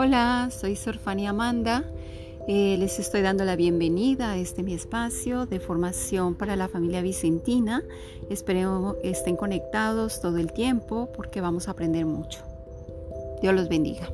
Hola, soy Sorfania Amanda. Eh, les estoy dando la bienvenida a este mi espacio de formación para la familia vicentina. Espero estén conectados todo el tiempo porque vamos a aprender mucho. Dios los bendiga.